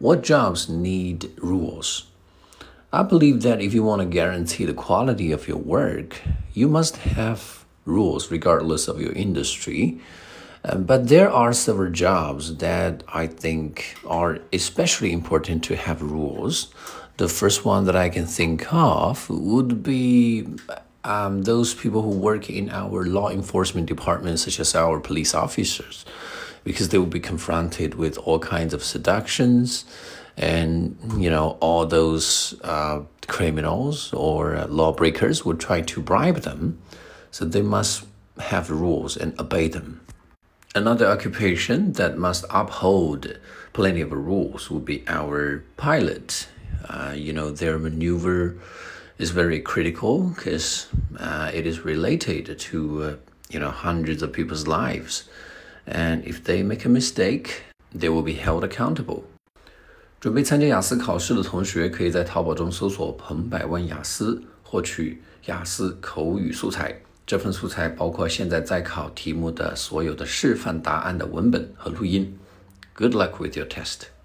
What jobs need rules? I believe that if you want to guarantee the quality of your work, you must have rules regardless of your industry. Uh, but there are several jobs that I think are especially important to have rules. The first one that I can think of would be um, those people who work in our law enforcement department, such as our police officers because they will be confronted with all kinds of seductions and you know all those uh, criminals or uh, lawbreakers would try to bribe them. So they must have rules and obey them. Another occupation that must uphold plenty of rules would be our pilot. Uh, you know their maneuver is very critical because uh, it is related to uh, you know hundreds of people's lives and if they make a mistake, they will be held accountable. 准备参加雅思考试的同学，可以在淘宝中搜索“彭百万雅思”，获取雅思口语素材。这份素材包括现在在考题目的所有的示范答案的文本和录音。Good luck with your test.